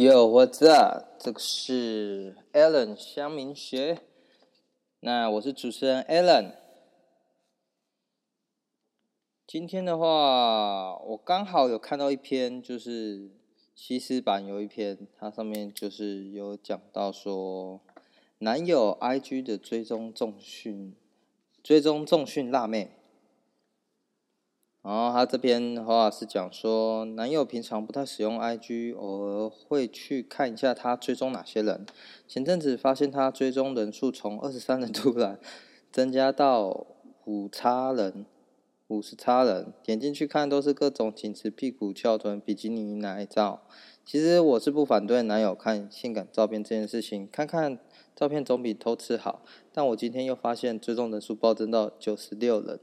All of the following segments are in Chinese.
Yo, what's up？这个是 Alan 香明学，那我是主持人 Alan。今天的话，我刚好有看到一篇，就是西施版有一篇，它上面就是有讲到说，男友 IG 的追踪重训，追踪重训辣妹。然后他这边的话是讲说，男友平常不太使用 IG，偶尔会去看一下他追踪哪些人。前阵子发现他追踪人数从二十三人突然增加到五叉人，五十叉人。点进去看都是各种紧致屁股、翘臀、比基尼奶照。其实我是不反对男友看性感照片这件事情，看看照片总比偷吃好。但我今天又发现追踪人数暴增到九十六人。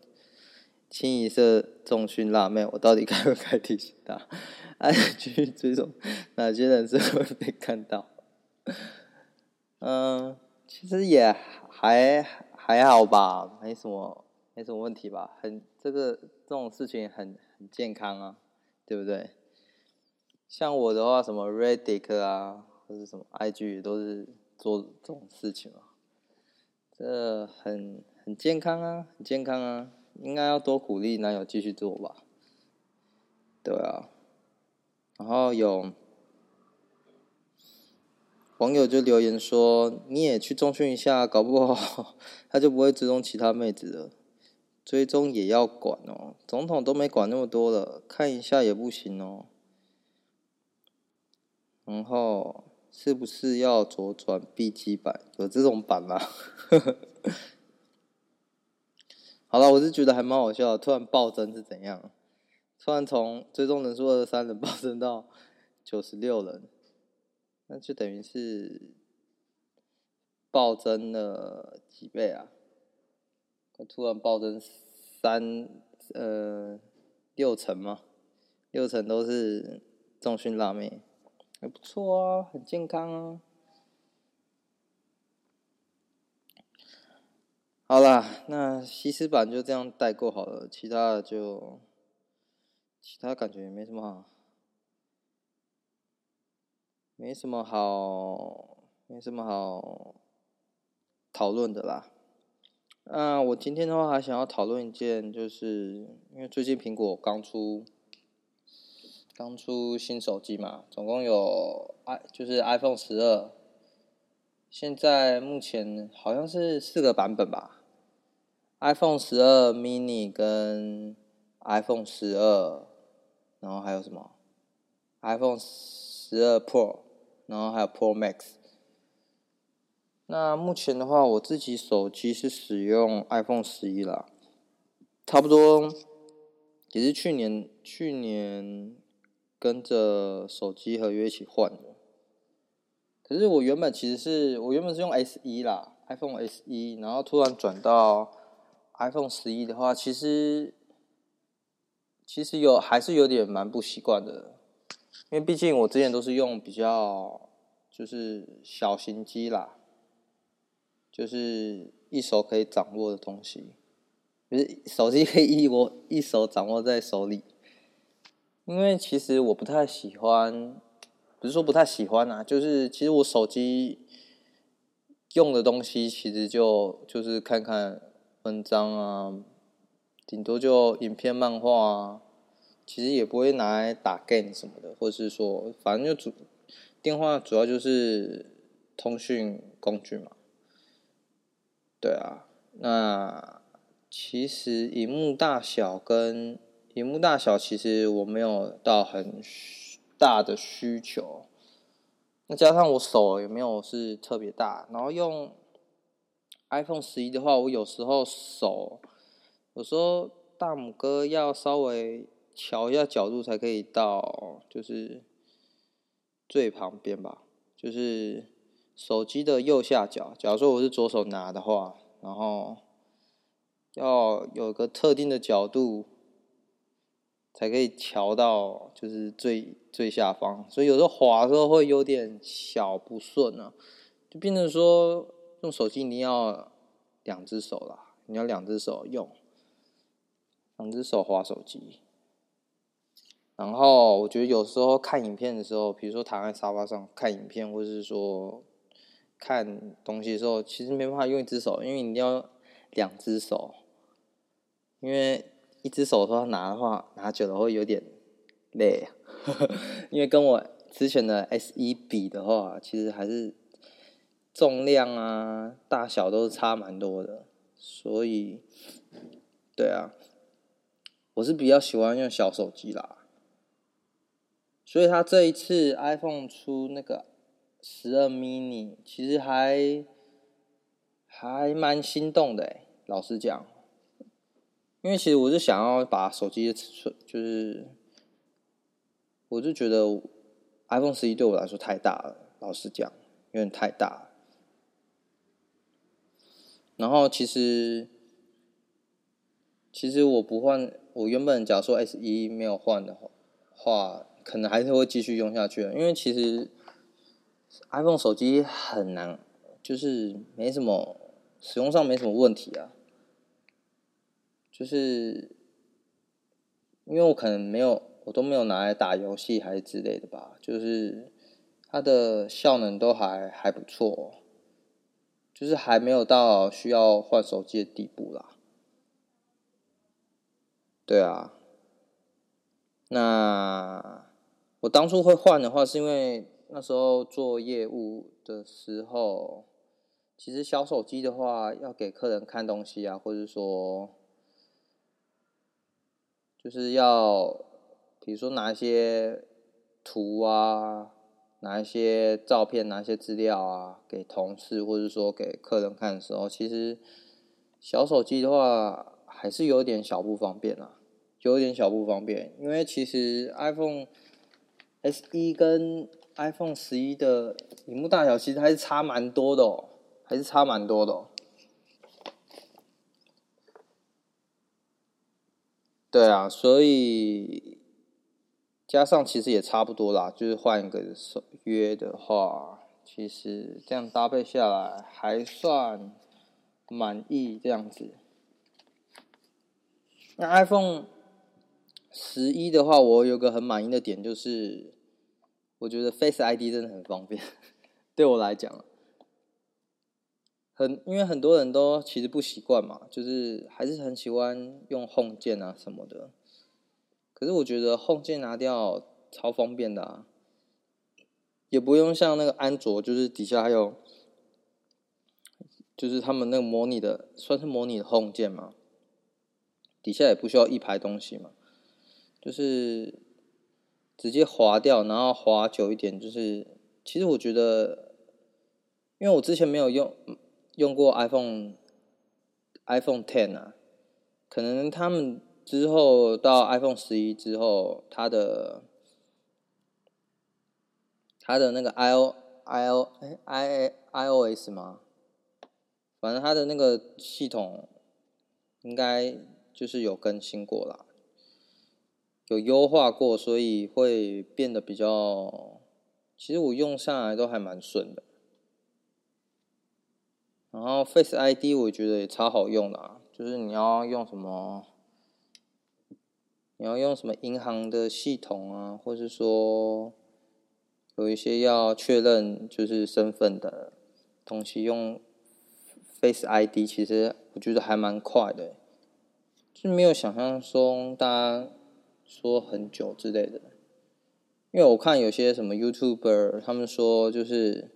清一色重训辣妹，我到底该不该提醒他？哎，继续追踪哪些人是会被看到？嗯，其实也还还好吧，没什么没什么问题吧。很这个这种事情很很健康啊，对不对？像我的话，什么 Reddit 啊，或者什么 IG 都是做这种事情啊，这很很健康啊，很健康啊。应该要多鼓励男友继续做吧，对啊。然后有网友就留言说：“你也去重训一下，搞不好他就不会追踪其他妹子了。追踪也要管哦，总统都没管那么多了，看一下也不行哦。然后是不是要左转 B 级版？有这种版吗？”好了，我是觉得还蛮好笑的，突然暴增是怎样？突然从追踪人数二十三人暴增到九十六人，那就等于是暴增了几倍啊？突然暴增三呃六成吗？六成都是重训辣妹，还不错啊，很健康啊。好啦，那西施版就这样带过好了，其他的就，其他感觉也没什么好，没什么好，没什么好讨论的啦。那我今天的话还想要讨论一件，就是因为最近苹果刚出，刚出新手机嘛，总共有 i 就是 iPhone 十二。现在目前好像是四个版本吧，iPhone 十二 mini 跟 iPhone 十二，然后还有什么？iPhone 十二 Pro，然后还有 Pro Max。那目前的话，我自己手机是使用 iPhone 十一啦，差不多也是去年去年跟着手机合约一起换的。可是我原本其实是我原本是用 S 一啦，iPhone S 一，然后突然转到 iPhone 十一的话，其实其实有还是有点蛮不习惯的，因为毕竟我之前都是用比较就是小型机啦，就是一手可以掌握的东西，就是手机可以一我一手掌握在手里，因为其实我不太喜欢。不是说不太喜欢啊，就是其实我手机用的东西，其实就就是看看文章啊，顶多就影片、漫画啊，其实也不会拿来打 game 什么的，或者是说反正就主电话主要就是通讯工具嘛。对啊，那其实荧幕大小跟荧幕大小，其实我没有到很。大的需求，那加上我手也没有是特别大，然后用 iPhone 十一的话，我有时候手有时候大拇哥要稍微调一下角度才可以到，就是最旁边吧，就是手机的右下角。假如说我是左手拿的话，然后要有个特定的角度。才可以调到就是最最下方，所以有时候滑的时候会有点小不顺啊，就变成说用手机你要两只手啦，你要两只手用，两只手滑手机。然后我觉得有时候看影片的时候，比如说躺在沙发上看影片，或是说看东西的时候，其实没办法用一只手，因为你要两只手，因为一只手的话拿的话拿久了会有点累，因为跟我之前的 S 一比的话，其实还是重量啊、大小都是差蛮多的，所以，对啊，我是比较喜欢用小手机啦。所以他这一次 iPhone 出那个十二 mini，其实还还蛮心动的诶，老实讲，因为其实我是想要把手机的尺寸，就是我就觉得 iPhone 十一对我来说太大了，老实讲有点太大了。然后其实其实我不换，我原本假如说 S 一没有换的话。可能还是会继续用下去，因为其实 iPhone 手机很难，就是没什么使用上没什么问题啊。就是因为我可能没有，我都没有拿来打游戏还是之类的吧，就是它的效能都还还不错，就是还没有到需要换手机的地步啦。对啊，那。我当初会换的话，是因为那时候做业务的时候，其实小手机的话，要给客人看东西啊，或者说，就是要，比如说拿一些图啊，拿一些照片，拿一些资料啊，给同事或者说给客人看的时候，其实小手机的话，还是有点小不方便啊，有点小不方便，因为其实 iPhone。SE 跟 iPhone 十一的屏幕大小其实还是差蛮多的哦，还是差蛮多的哦。对啊，所以加上其实也差不多啦，就是换一个手约的话，其实这样搭配下来还算满意这样子。那 iPhone 十一的话，我有个很满意的点就是。我觉得 Face ID 真的很方便，对我来讲，很因为很多人都其实不习惯嘛，就是还是很喜欢用 Home 键啊什么的。可是我觉得 Home 键拿掉超方便的啊，也不用像那个安卓，就是底下还有，就是他们那个模拟的，算是模拟的 Home 键嘛，底下也不需要一排东西嘛，就是。直接划掉，然后划久一点，就是其实我觉得，因为我之前没有用用过 iPhone iPhone Ten 啊，可能他们之后到 iPhone 十一之后，它的它的那个 i o i o i iOS 吗？反正它的那个系统应该就是有更新过啦。有优化过，所以会变得比较。其实我用下来都还蛮顺的。然后 Face ID 我觉得也超好用的啊，就是你要用什么，你要用什么银行的系统啊，或是说有一些要确认就是身份的东西，用 Face ID 其实我觉得还蛮快的，就没有想象中大家。说很久之类的，因为我看有些什么 YouTuber，他们说就是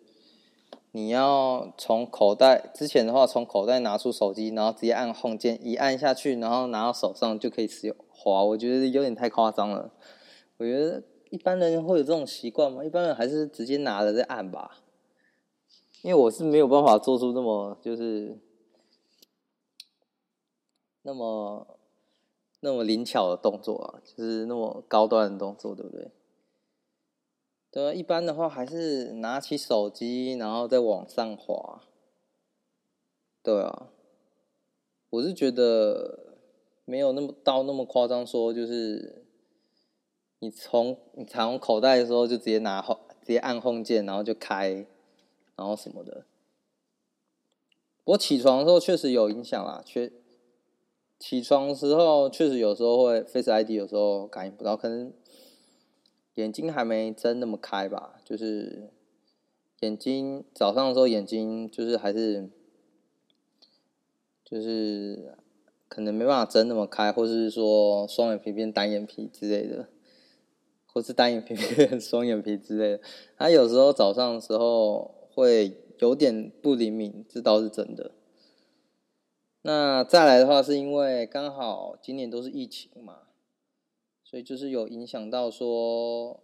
你要从口袋之前的话，从口袋拿出手机，然后直接按 Home 键，一按下去，然后拿到手上就可以使用滑。我觉得有点太夸张了。我觉得一般人会有这种习惯吗？一般人还是直接拿着再按吧。因为我是没有办法做出那么就是那么。那么灵巧的动作啊，就是那么高端的动作，对不对？对啊，一般的话还是拿起手机，然后再往上滑。对啊，我是觉得没有那么到那么夸张，说就是你从你藏口袋的时候就直接拿直接按 Home 键，然后就开，然后什么的。我起床的时候确实有影响啦，确。起床的时候确实有时候会 Face ID 有时候感应不到，可能眼睛还没睁那么开吧，就是眼睛早上的时候眼睛就是还是就是可能没办法睁那么开，或是说双眼皮变单眼皮之类的，或是单眼皮 变双眼皮之类的。他有时候早上的时候会有点不灵敏，这倒是真的。那再来的话，是因为刚好今年都是疫情嘛。所以就是有影响到说，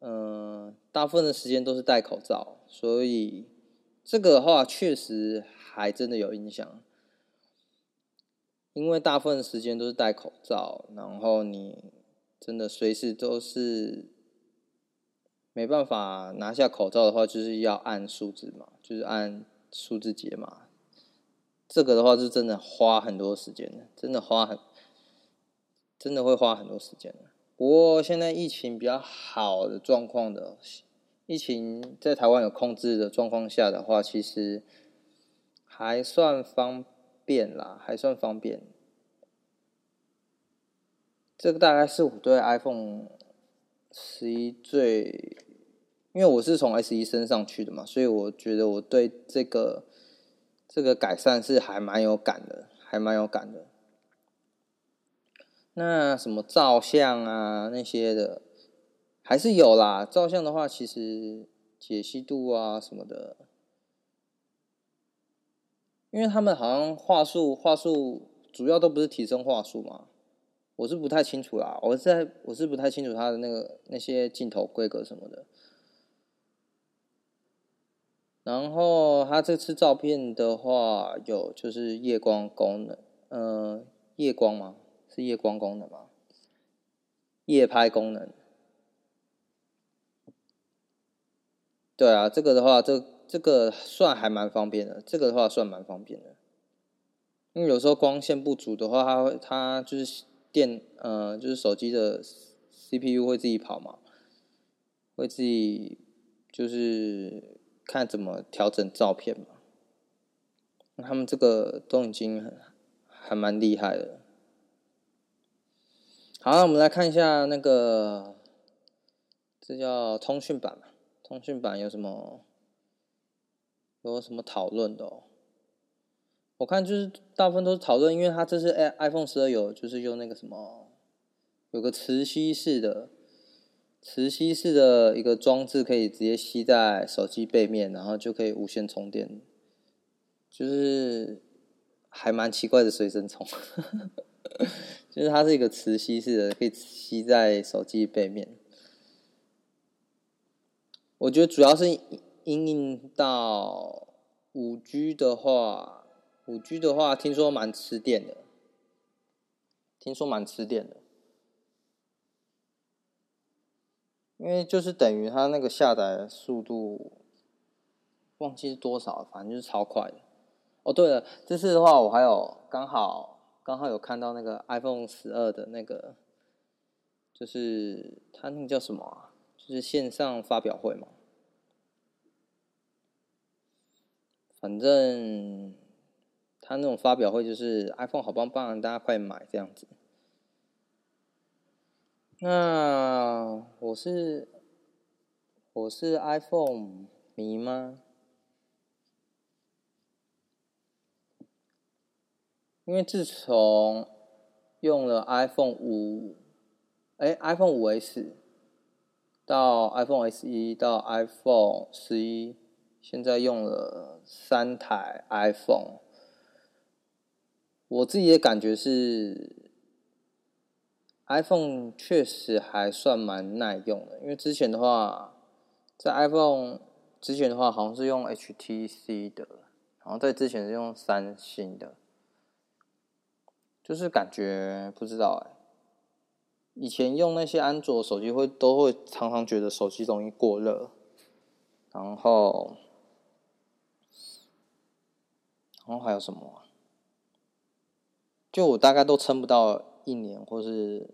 嗯、大部分的时间都是戴口罩，所以这个的话确实还真的有影响。因为大部分时间都是戴口罩，然后你真的随时都是没办法拿下口罩的话，就是要按数字嘛，就是按数字解码。这个的话是真的花很多时间的，真的花很。真的会花很多时间的。不过现在疫情比较好的状况的，疫情在台湾有控制的状况下的话，其实还算方便啦，还算方便。这个大概是我对 iPhone 十一最，因为我是从 S 一升上去的嘛，所以我觉得我对这个这个改善是还蛮有感的，还蛮有感的。那什么照相啊那些的，还是有啦。照相的话，其实解析度啊什么的，因为他们好像话术话术主要都不是提升话术嘛，我是不太清楚啦。我是在我是不太清楚他的那个那些镜头规格什么的。然后他这次照片的话，有就是夜光功能，嗯、呃，夜光吗？是夜光功能吗？夜拍功能。对啊，这个的话，这这个算还蛮方便的。这个的话算蛮方便的，因为有时候光线不足的话，它会它就是电呃，就是手机的 CPU 会自己跑嘛，会自己就是看怎么调整照片嘛。他们这个都已经很还蛮厉害的。好，我们来看一下那个，这叫通讯版嘛？通讯版有什么有什么讨论的？我看就是大部分都是讨论，因为它这是 iPhone 十二有，就是用那个什么，有个磁吸式的磁吸式的一个装置，可以直接吸在手机背面，然后就可以无线充电，就是还蛮奇怪的随身充。就是它是一个磁吸式的，可以吸在手机背面。我觉得主要是应用到五 G 的话，五 G 的话听说蛮吃电的，听说蛮吃电的，因为就是等于它那个下载速度，忘记是多少，反正就是超快的。哦，对了，这次的话我还有刚好。刚好有看到那个 iPhone 十二的那个，就是它那个叫什么啊？就是线上发表会嘛。反正他那种发表会就是 iPhone 好棒棒，大家快买这样子。那我是我是 iPhone 迷吗？因为自从用了 iPhone 五，哎，iPhone 五 S 到 iPhone SE 到 iPhone 十一，现在用了三台 iPhone，我自己的感觉是，iPhone 确实还算蛮耐用的。因为之前的话，在 iPhone 之前的话，好像是用 HTC 的，然后在之前是用三星的。就是感觉不知道哎，以前用那些安卓手机会都会常常觉得手机容易过热，然后，然后还有什么？就我大概都撑不到一年或是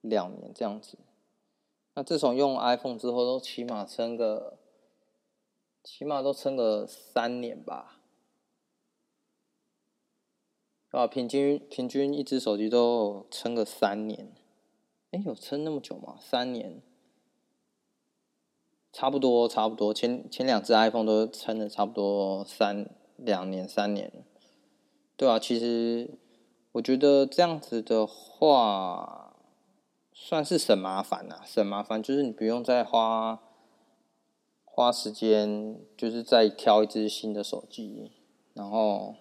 两年这样子。那自从用 iPhone 之后，都起码撑个，起码都撑个三年吧。啊，平均平均一只手机都撑个三年，哎，有撑那么久吗？三年，差不多差不多，前前两只 iPhone 都撑了差不多三两年三年，对啊，其实我觉得这样子的话，算是省麻烦啊，省麻烦就是你不用再花花时间，就是再挑一只新的手机，然后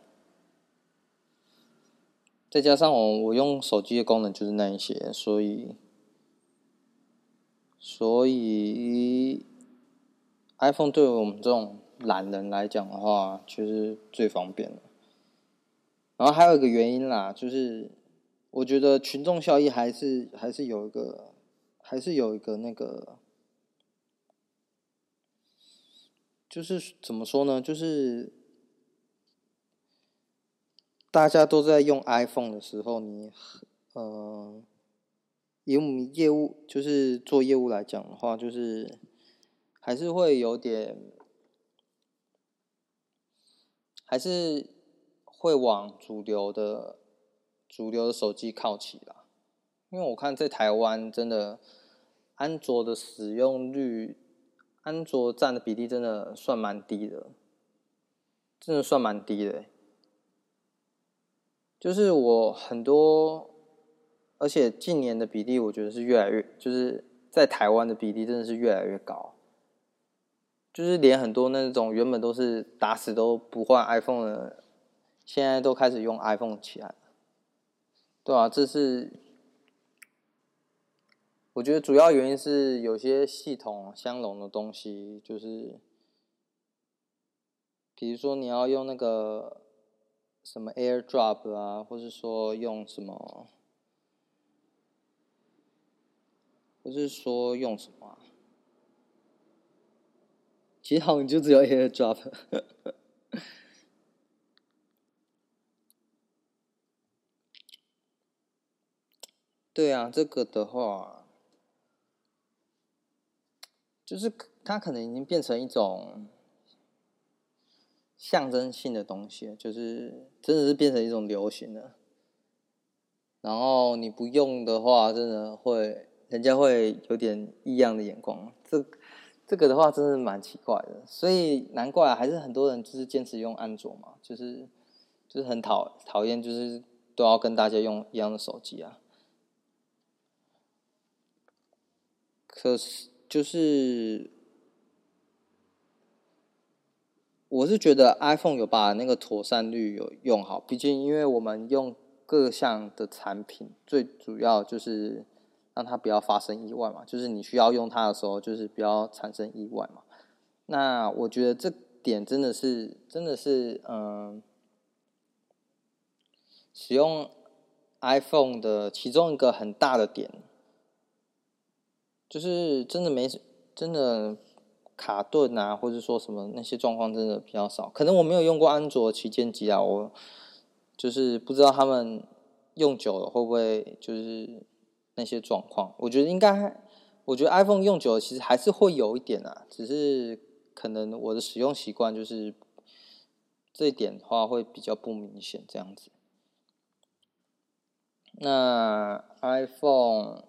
再加上我我用手机的功能就是那一些，所以所以。iPhone 对我们这种懒人来讲的话，就是最方便了。然后还有一个原因啦，就是我觉得群众效益还是还是有一个，还是有一个那个，就是怎么说呢？就是大家都在用 iPhone 的时候，你呃，以我们业务就是做业务来讲的话，就是。还是会有点，还是会往主流的主流的手机靠齐啦。因为我看在台湾，真的安卓的使用率，安卓占的比例真的算蛮低的，真的算蛮低的。就是我很多，而且近年的比例，我觉得是越来越，就是在台湾的比例真的是越来越高。就是连很多那种原本都是打死都不换 iPhone 的，现在都开始用 iPhone 起来了，对啊，这是我觉得主要原因是有些系统相容的东西，就是比如说你要用那个什么 AirDrop 啊，或是说用什么，或是说用什么啊。其实好像就只有 AirDrop。对啊，这个的话，就是它可能已经变成一种象征性的东西，就是真的是变成一种流行了。然后你不用的话，真的会人家会有点异样的眼光。这。这个的话真的蛮奇怪的，所以难怪还是很多人就是坚持用安卓嘛，就是就是很讨讨厌，就是都要跟大家用一样的手机啊。可是就是我是觉得 iPhone 有把那个妥善率有用好，毕竟因为我们用各项的产品，最主要就是。让它不要发生意外嘛，就是你需要用它的时候，就是不要产生意外嘛。那我觉得这点真的是，真的是，嗯，使用 iPhone 的其中一个很大的点，就是真的没，真的卡顿啊，或者说什么那些状况真的比较少。可能我没有用过安卓旗舰机啊，我就是不知道他们用久了会不会就是。那些状况，我觉得应该，我觉得 iPhone 用久了其实还是会有一点啊，只是可能我的使用习惯就是这一点的话会比较不明显这样子。那 iPhone，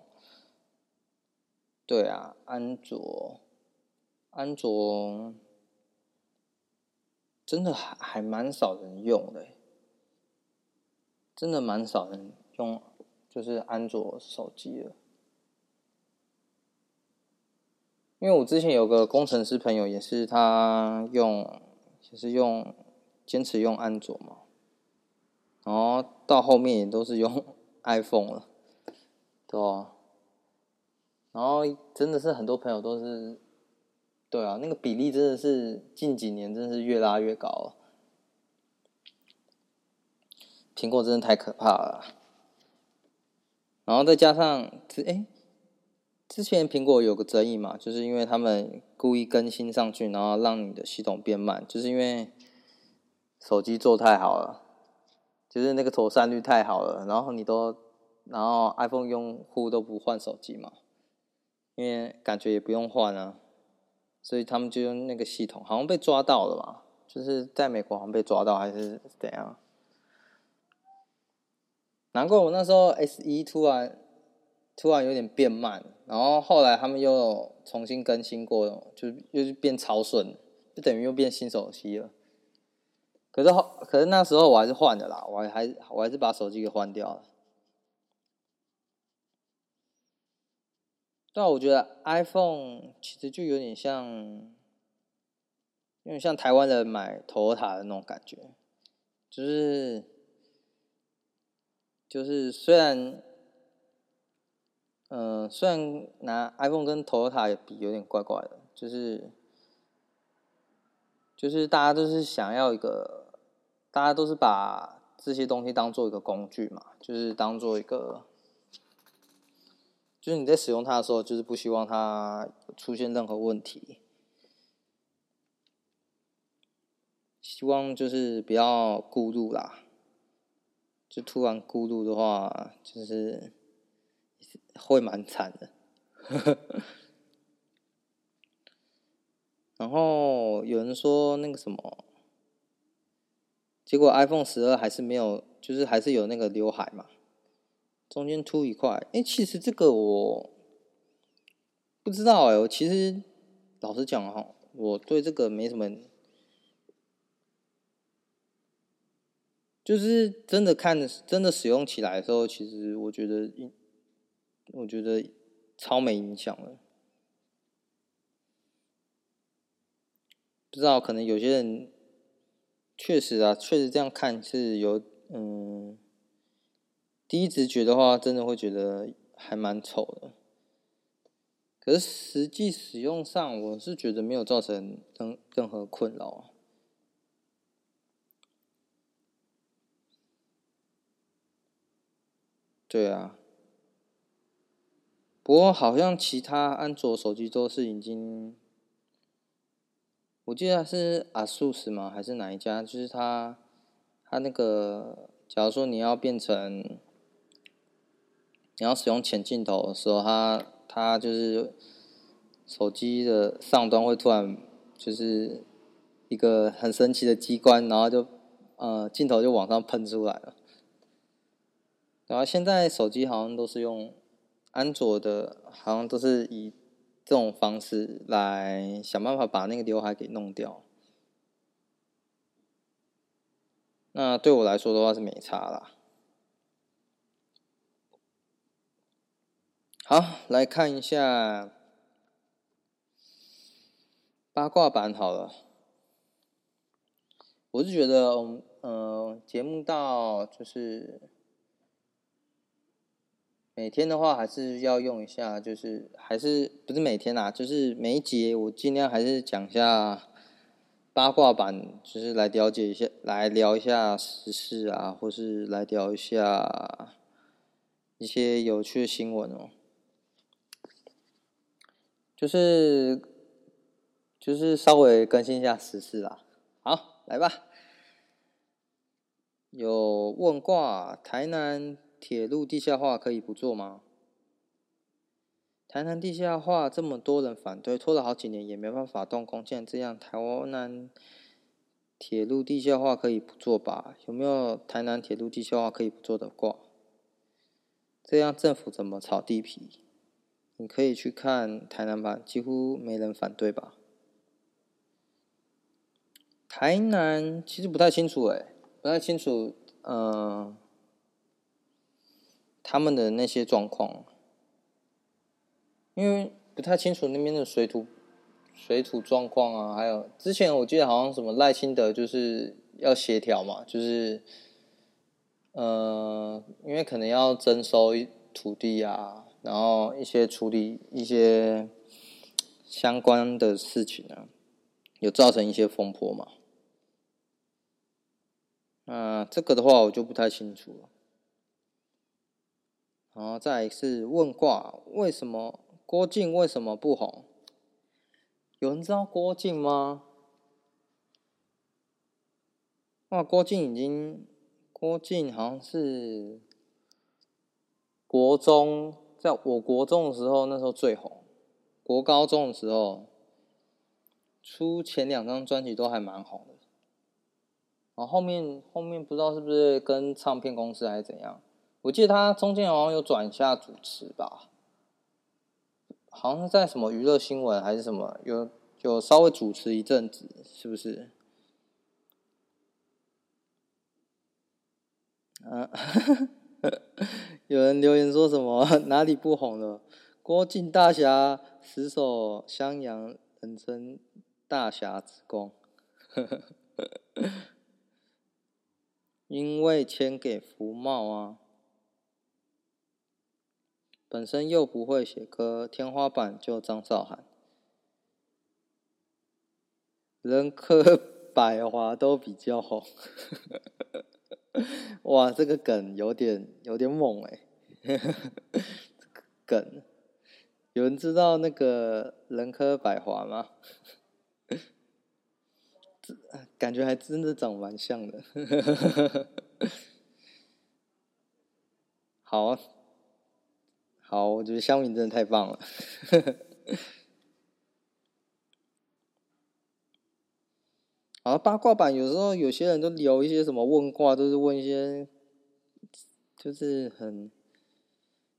对啊，安卓，安卓真的还还蛮少人用的，真的蛮少人用。就是安卓手机了，因为我之前有个工程师朋友，也是他用，也是用坚持用安卓嘛，然后到后面也都是用 iPhone 了，对啊，然后真的是很多朋友都是，对啊，那个比例真的是近几年真的是越拉越高了，苹果真的太可怕了。然后再加上之哎，之前苹果有个争议嘛，就是因为他们故意更新上去，然后让你的系统变慢，就是因为手机做太好了，就是那个妥善率太好了，然后你都，然后 iPhone 用户都不换手机嘛，因为感觉也不用换啊，所以他们就用那个系统，好像被抓到了嘛，就是在美国好像被抓到还是怎样。难怪我那时候 S 一突然突然有点变慢，然后后来他们又重新更新过，就又变超顺，就等于又变新手机了。可是后，可是那时候我还是换的啦，我还我还是把手机给换掉了。但我觉得 iPhone 其实就有点像，有点像台湾人买头塔的那种感觉，就是就是虽然，嗯、虽然拿 iPhone 跟 Toyota 比有点怪怪的，就是就是大家都是想要一个，大家都是把这些东西当做一个工具嘛，就是当做一个。就是你在使用它的时候，就是不希望它出现任何问题，希望就是不要过度啦。就突然过路的话，就是会蛮惨的。然后有人说那个什么，结果 iPhone 十二还是没有，就是还是有那个刘海嘛。中间凸一块，哎、其实这个我不知道哎、我其实老实讲哈，我对这个没什么，就是真的看，真的使用起来的时候，其实我觉得，我觉得超没影响了。不知道，可能有些人确实啊，确实这样看是有，嗯。第一直觉的话，真的会觉得还蛮丑的。可是实际使用上，我是觉得没有造成任任何困扰。对啊，不过好像其他安卓手机都是已经，我记得是 ASUS 吗？还是哪一家？就是它，它那个，假如说你要变成。你要使用前镜头的时候，它它就是手机的上端会突然就是一个很神奇的机关，然后就呃镜头就往上喷出来了。然后现在手机好像都是用安卓的，好像都是以这种方式来想办法把那个刘海给弄掉。那对我来说的话是没差啦。好，来看一下八卦版好了。我是觉得，嗯、呃，节目到就是每天的话，还是要用一下，就是还是不是每天啦，就是每一节我尽量还是讲一下八卦版，就是来了解一下，来聊一下时事啊，或是来聊一下一些有趣的新闻哦。就是就是稍微更新一下时事啦。好，来吧。有问卦，台南铁路地下化可以不做吗？台南地下化这么多人反对，拖了好几年也没办法动工，既然这样，台南铁路地下化可以不做吧？有没有台南铁路地下化可以不做的挂？这样政府怎么炒地皮？你可以去看台南版，几乎没人反对吧？台南其实不太清楚诶，不太清楚，嗯、他们的那些状况，因为不太清楚那边的水土水土状况啊，还有之前我记得好像什么赖清德就是要协调嘛，就是，呃，因为可能要征收土地啊。然后一些处理一些相关的事情呢，有造成一些风波嘛？那这个的话我就不太清楚了。然后再是问卦，为什么郭靖为什么不红？有人知道郭靖吗？哇，郭靖已经，郭靖好像是国中。在我国中的时候，那时候最红；国高中的时候，出前两张专辑都还蛮红的。然后后面后面不知道是不是跟唱片公司还是怎样，我记得他中间好像有转一下主持吧，好像是在什么娱乐新闻还是什么，有有稍微主持一阵子，是不是？嗯、啊，有人留言说什么 哪里不红了？郭靖大侠死守襄阳，人称大侠之功。因为签给福茂啊，本身又不会写歌，天花板就张韶涵，人科 百华都比较红。哇，这个梗有点有点猛哎！梗，有人知道那个人科百华吗？感觉还真的长蛮像的，好啊，好，我觉得乡民真的太棒了，好，八卦版有时候有些人都留一些什么问卦，都是问一些就是很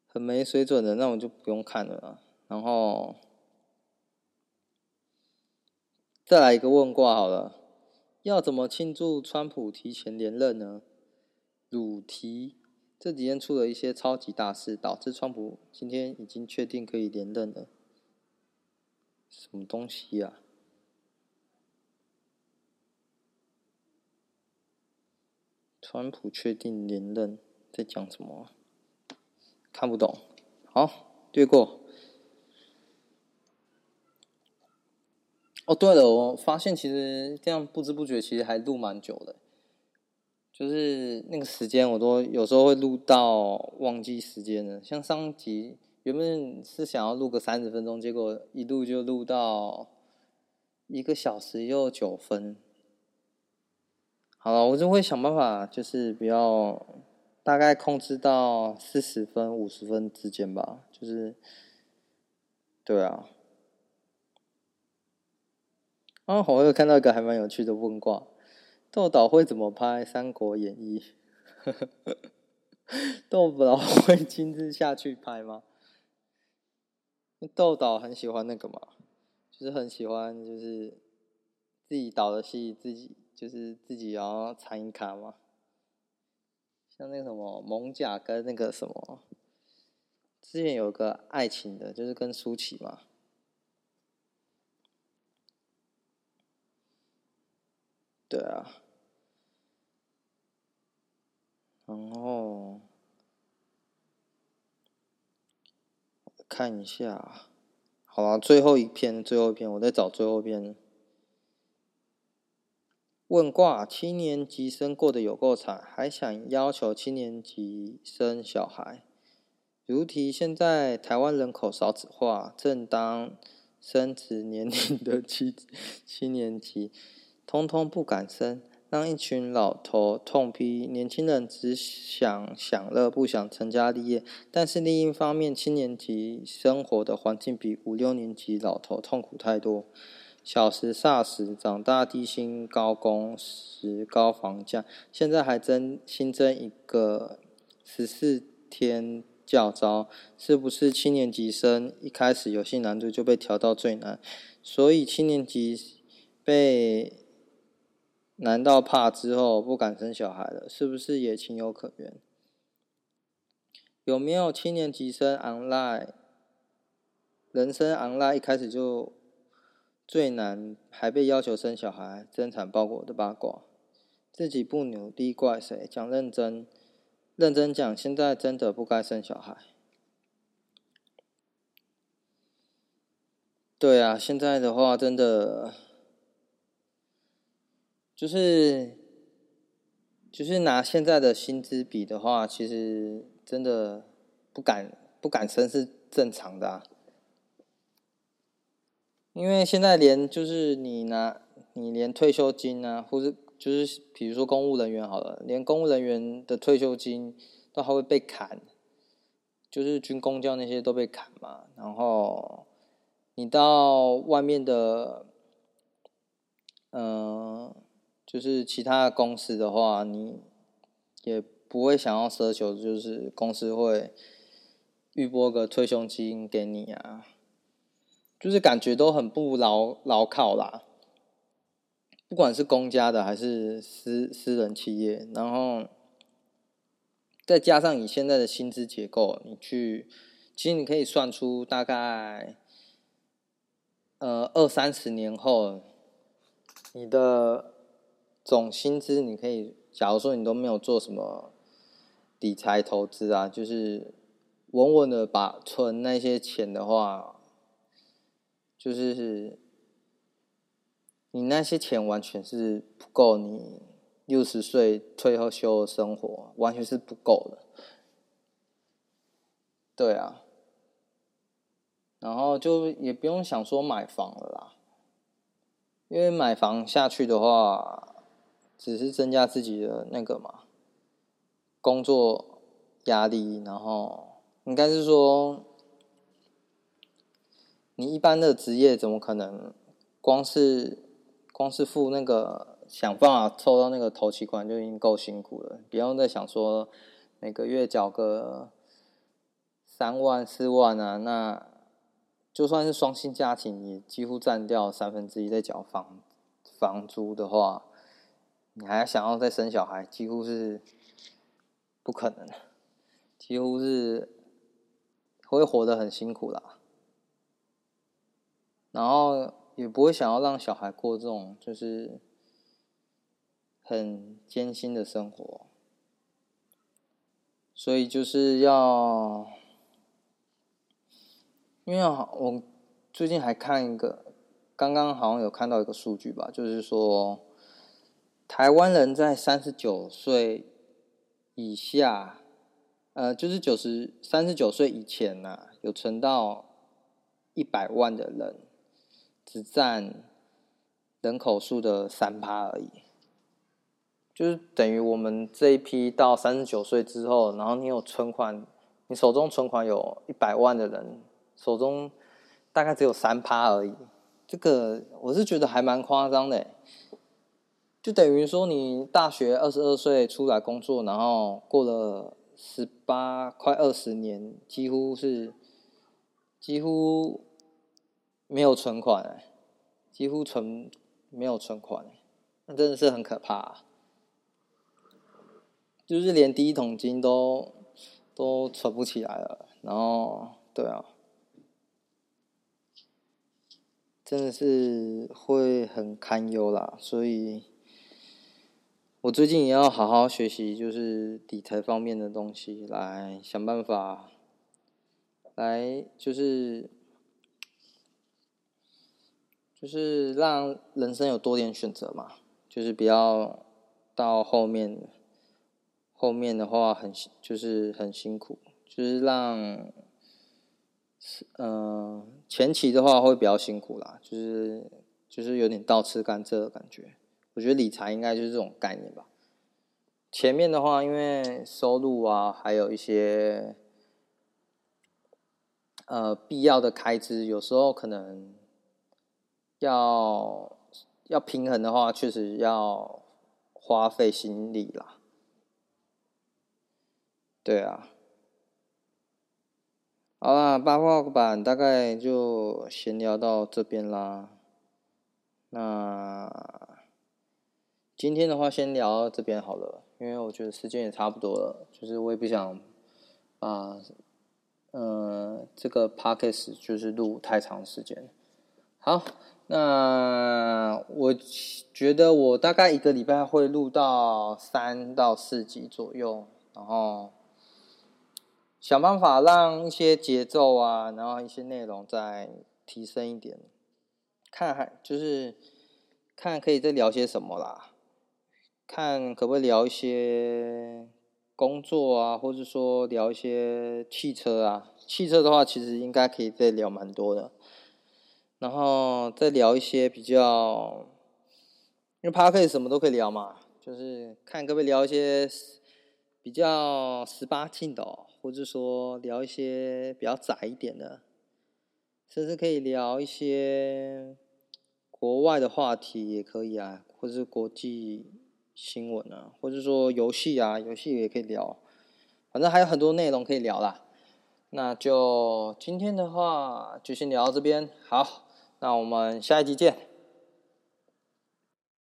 很没水准的，那我就不用看了。然后再来一个问卦好了。要怎么庆祝川普提前连任呢？鲁提这几天出了一些超级大事，导致川普今天已经确定可以连任了。什么东西呀、川普确定连任，在讲什么？看不懂。好，略过。哦，对了，我发现其实这样不知不觉其实还录蛮久的，就是那个时间我都有时候会录到忘记时间了。像上集原本是想要录个三十分钟，结果一录就录到一个小时又九分。好了，我就会想办法，就是不要大概控制到四十分、五十分之间吧。就是，对啊。啊，我又看到一个还蛮有趣的问卦，豆导会怎么拍《三国演义》？豆导会亲自下去拍吗？豆导很喜欢那个嘛，就是很喜欢，就是自己导的戏，自己就是自己要参与卡嘛。像那个什么蒙甲跟那个什么，之前有个爱情的，就是跟舒淇嘛。对啊，然后看一下，好了，最后一篇，最后一篇，我在找最后一篇。问卦：七年级生过得有够惨，还想要求七年级生小孩。如题：现在台湾人口少子化，正当生殖年龄的七七年级。通通不敢生，让一群老头痛批年轻人只想享乐，不想成家立业。但是另一方面，七年级生活的环境比五六年级老头痛苦太多。小时霎时，长大低薪高工时高房价，现在还增新增一个十四天教招，是不是七年级生一开始游戏难度就被调到最难？所以七年级被。难道怕之后不敢生小孩了？是不是也情有可原？有没有七年级生 online 人生 online 一开始就最难，还被要求生小孩，真惨包裹的八卦？自己不努力怪谁？讲认真，认真讲，现在真的不该生小孩。对啊，现在的话真的。就是，就是拿现在的薪资比的话，其实真的不敢不敢生是正常的啊。因为现在连就是你拿你连退休金啊，或者就是比如说公务人员好了，连公务人员的退休金都还会被砍，就是军公教那些都被砍嘛。然后你到外面的，嗯、就是其他公司的话，你也不会想要奢求，就是公司会预拨个退休金给你啊，就是感觉都很不牢牢靠啦。不管是公家的还是私私人企业，然后再加上你现在的薪资结构，你去其实你可以算出大概呃二三十年后你的总薪资，你可以假如说你都没有做什么。理财投资啊，就是稳稳的把存那些钱的话，就是你那些钱完全是不够你六十岁退后休的生活，完全是不够的。对啊，然后就也不用想说买房了啦，因为买房下去的话，只是增加自己的那个嘛。工作压力，然后应该是说，你一般的职业怎么可能光是光是付那个想办法凑到那个头期款就已经够辛苦了，不用再想说每个月缴个三万四万啊，那就算是双薪家庭，也几乎占掉三分之一在缴房房租的话，你还想要再生小孩，几乎是。不可能，几乎是会活得很辛苦啦，然后也不会想要让小孩过这种就是很艰辛的生活，所以就是要，因为我最近还看一个，刚刚好像有看到一个数据吧，就是说台湾人在三十九岁。以下，呃，就是九十三十九岁以前呐、有存到一百万的人，只占人口数的三趴而已。就是等于我们这一批到三十九岁之后，然后你有存款，你手中存款有一百万的人，手中大概只有三趴而已。这个我是觉得还蛮夸张的。就等于说，你大学二十二岁出来工作，然后过了十八快二十年，几乎是几乎没有存款，几乎存没有存款，那真的是很可怕。就是连第一桶金都都存不起来了，然后对啊，真的是会很堪忧啦，所以。我最近也要好好学习，就是理财方面的东西，来想办法，来就是就是让人生有多点选择嘛，就是不要到后面，后面的话很就是很辛苦，就是让，嗯、前期的话会比较辛苦啦，就是就是有点倒吃甘蔗的感觉。我觉得理财应该就是这种概念吧。前面的话，因为收入啊，还有一些呃必要的开支，有时候可能要要平衡的话，确实要花费心力啦。对啊。好啦，八卦版大概就闲聊到这边啦。那。今天的话，先聊到这边好了，因为我觉得时间也差不多了，就是我也不想把，呃，这个 podcast 就是录太长时间。好，那我觉得我大概一个礼拜会录到三到四集左右，然后想办法让一些节奏啊，然后一些内容再提升一点，看还就是看可以再聊些什么啦。看可不可以聊一些工作啊，或者说聊一些汽车啊。汽车的话，其实应该可以再聊蛮多的。然后再聊一些比较，因为 Podcast 什么都可以聊嘛，就是看可不可以聊一些比较十八禁的哦，或者说聊一些比较窄一点的，甚至可以聊一些国外的话题也可以啊，或者是国际。新闻啊，或者说游戏啊，游戏也可以聊，反正还有很多内容可以聊啦。那就今天的话就先聊到这边，好，那我们下一集见。